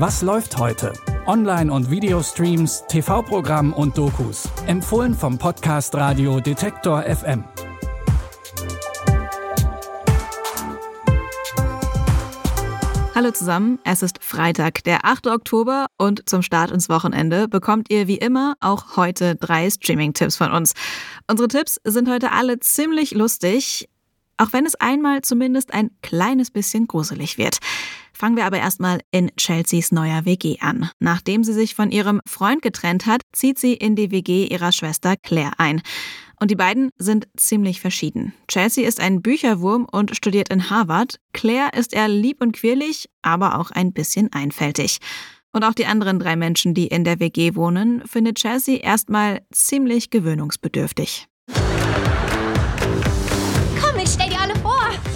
Was läuft heute? Online- und Videostreams, TV-Programm und Dokus. Empfohlen vom Podcast Radio Detektor FM. Hallo zusammen, es ist Freitag, der 8. Oktober und zum Start ins Wochenende bekommt ihr wie immer auch heute drei Streaming-Tipps von uns. Unsere Tipps sind heute alle ziemlich lustig, auch wenn es einmal zumindest ein kleines bisschen gruselig wird. Fangen wir aber erstmal in Chelseas neuer WG an. Nachdem sie sich von ihrem Freund getrennt hat, zieht sie in die WG ihrer Schwester Claire ein. Und die beiden sind ziemlich verschieden. Chelsea ist ein Bücherwurm und studiert in Harvard. Claire ist eher lieb und quirlig, aber auch ein bisschen einfältig. Und auch die anderen drei Menschen, die in der WG wohnen, findet Chelsea erstmal ziemlich gewöhnungsbedürftig.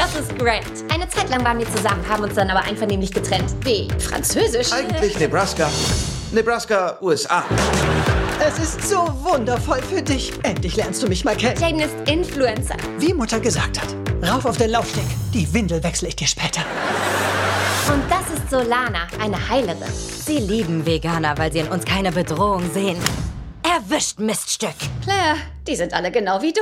Das ist Grant. Eine Zeit lang waren wir zusammen, haben uns dann aber einvernehmlich getrennt. Wie? Französisch? Eigentlich Nebraska. Nebraska, USA. Es ist so wundervoll für dich. Endlich lernst du mich mal kennen. Jaden ist Influencer. Wie Mutter gesagt hat. Rauf auf den Laufsteg. Die Windel wechsle ich dir später. Und das ist Solana, eine Heilerin. Sie lieben Veganer, weil sie in uns keine Bedrohung sehen. Erwischt, Miststück. Claire, die sind alle genau wie du.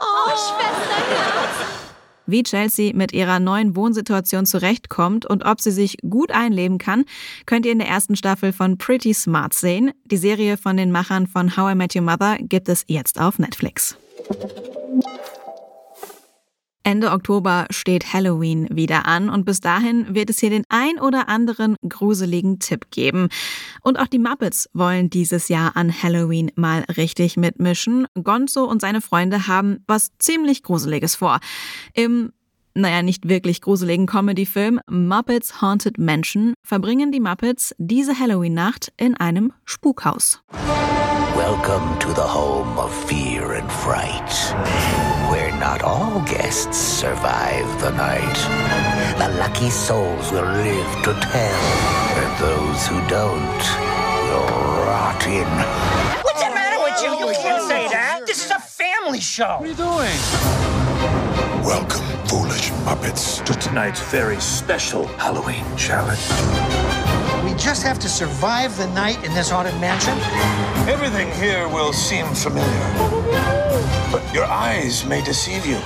Oh, Schwesterherz. Wie Chelsea mit ihrer neuen Wohnsituation zurechtkommt und ob sie sich gut einleben kann, könnt ihr in der ersten Staffel von Pretty Smart sehen. Die Serie von den Machern von How I Met Your Mother gibt es jetzt auf Netflix. Ende Oktober steht Halloween wieder an und bis dahin wird es hier den ein oder anderen gruseligen Tipp geben. Und auch die Muppets wollen dieses Jahr an Halloween mal richtig mitmischen. Gonzo und seine Freunde haben was ziemlich Gruseliges vor. Im naja, nicht wirklich gruseligen Comedy-Film Muppets Haunted Mansion verbringen die Muppets diese Halloween-Nacht in einem Spukhaus. Welcome to the home of fear and fright, where not all guests survive the night. The lucky souls will live to tell, and those who don't will rot in. What's the matter with you? You can't say that. This is a family show. What are you doing? Welcome, foolish Muppets, to tonight's very special Halloween challenge. We just have to survive the night in this haunted mansion. Everything here will seem familiar, but your eyes may deceive you.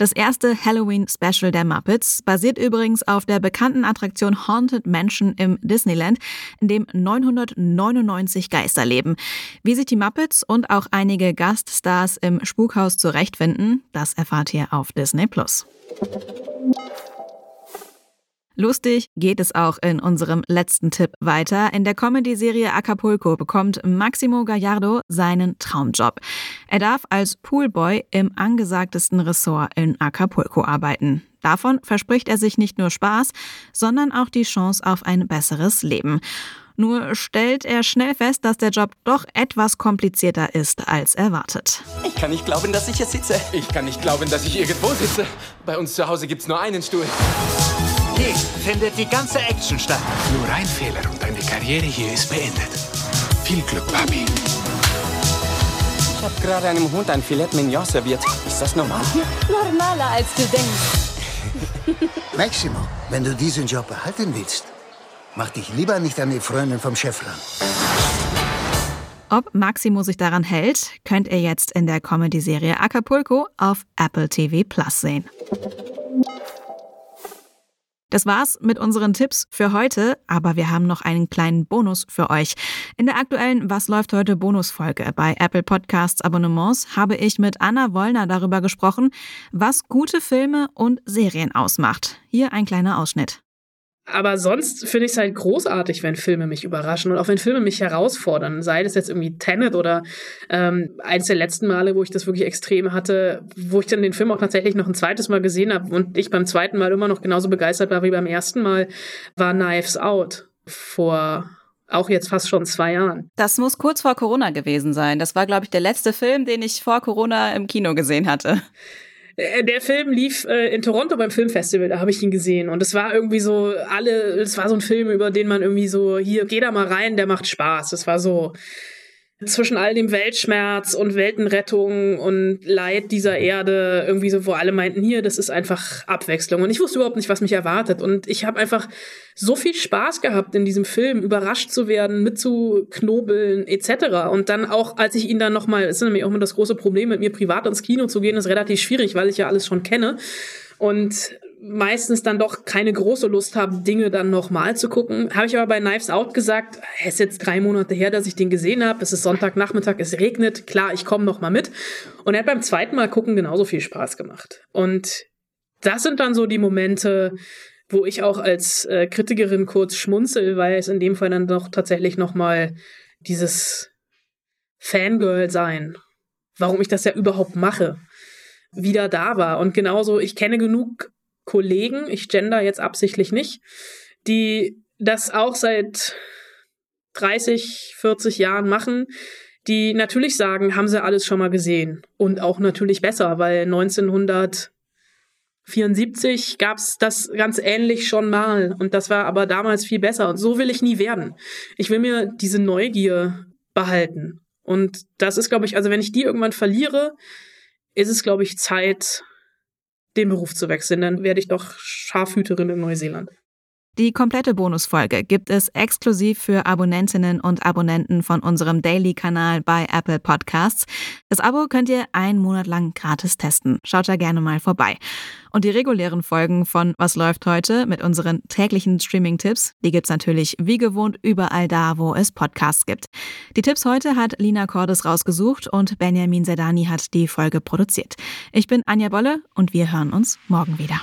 Das erste Halloween-Special der Muppets basiert übrigens auf der bekannten Attraktion Haunted Mansion im Disneyland, in dem 999 Geister leben. Wie sich die Muppets und auch einige Gaststars im Spukhaus zurechtfinden, das erfahrt ihr auf Disney Plus. Lustig geht es auch in unserem letzten Tipp weiter. In der Comedy-Serie Acapulco bekommt Maximo Gallardo seinen Traumjob. Er darf als Poolboy im angesagtesten Ressort in Acapulco arbeiten. Davon verspricht er sich nicht nur Spaß, sondern auch die Chance auf ein besseres Leben. Nur stellt er schnell fest, dass der Job doch etwas komplizierter ist als erwartet. Ich kann nicht glauben, dass ich hier sitze. Ich kann nicht glauben, dass ich irgendwo sitze. Bei uns zu Hause gibt's nur einen Stuhl. Hier findet die ganze Action statt. Nur ein Fehler und deine Karriere hier ist beendet. Viel Glück, Papi. Ich habe gerade einem Hund ein Filet Mignon serviert. Ist das normal hier? Normaler, als du denkst. Maximo, wenn du diesen Job behalten willst, mach dich lieber nicht an die Freundin vom Chef ran. Ob Maximo sich daran hält, könnt ihr jetzt in der Comedy-Serie Acapulco auf Apple TV Plus sehen. Das war's mit unseren Tipps für heute, aber wir haben noch einen kleinen Bonus für euch. In der aktuellen Was läuft heute Bonusfolge bei Apple Podcasts Abonnements habe ich mit Anna Wollner darüber gesprochen, was gute Filme und Serien ausmacht. Hier ein kleiner Ausschnitt. Aber sonst finde ich es halt großartig, wenn Filme mich überraschen und auch wenn Filme mich herausfordern. Sei das jetzt irgendwie Tenet oder ähm, eins der letzten Male, wo ich das wirklich extrem hatte, wo ich dann den Film auch tatsächlich noch ein zweites Mal gesehen habe und ich beim zweiten Mal immer noch genauso begeistert war wie beim ersten Mal, war Knives Out vor auch jetzt fast schon zwei Jahren. Das muss kurz vor Corona gewesen sein. Das war, glaube ich, der letzte Film, den ich vor Corona im Kino gesehen hatte. Äh, der Film lief äh, in Toronto beim Filmfestival, da habe ich ihn gesehen. Und es war irgendwie so, alle, es war so ein Film, über den man irgendwie so, hier, geh da mal rein, der macht Spaß. Das war so, zwischen all dem Weltschmerz und Weltenrettung und Leid dieser Erde irgendwie so, wo alle meinten, hier, das ist einfach Abwechslung. Und ich wusste überhaupt nicht, was mich erwartet. Und ich habe einfach so viel Spaß gehabt in diesem Film, überrascht zu werden, mitzuknobeln etc. Und dann auch, als ich ihn dann nochmal, es ist nämlich auch immer das große Problem, mit mir privat ins Kino zu gehen, ist relativ schwierig, weil ich ja alles schon kenne. Und meistens dann doch keine große Lust habe, Dinge dann nochmal zu gucken. Habe ich aber bei Knives Out gesagt, es ist jetzt drei Monate her, dass ich den gesehen habe. Es ist Sonntagnachmittag, es regnet. Klar, ich komme nochmal mit. Und er hat beim zweiten Mal gucken genauso viel Spaß gemacht. Und das sind dann so die Momente, wo ich auch als äh, Kritikerin kurz schmunzel, weil es in dem Fall dann doch tatsächlich nochmal dieses Fangirl sein, warum ich das ja überhaupt mache, wieder da war. Und genauso, ich kenne genug Kollegen, ich gender jetzt absichtlich nicht, die das auch seit 30, 40 Jahren machen, die natürlich sagen, haben sie alles schon mal gesehen. Und auch natürlich besser, weil 1974 gab es das ganz ähnlich schon mal. Und das war aber damals viel besser. Und so will ich nie werden. Ich will mir diese Neugier behalten. Und das ist, glaube ich, also wenn ich die irgendwann verliere, ist es, glaube ich, Zeit, den Beruf zu wechseln. Dann werde ich doch Schafhüterin in Neuseeland. Die komplette Bonusfolge gibt es exklusiv für Abonnentinnen und Abonnenten von unserem Daily-Kanal bei Apple Podcasts. Das Abo könnt ihr einen Monat lang gratis testen. Schaut da gerne mal vorbei. Und die regulären Folgen von Was läuft heute mit unseren täglichen Streaming-Tipps, die gibt's natürlich wie gewohnt überall da, wo es Podcasts gibt. Die Tipps heute hat Lina Cordes rausgesucht und Benjamin Sedani hat die Folge produziert. Ich bin Anja Bolle und wir hören uns morgen wieder.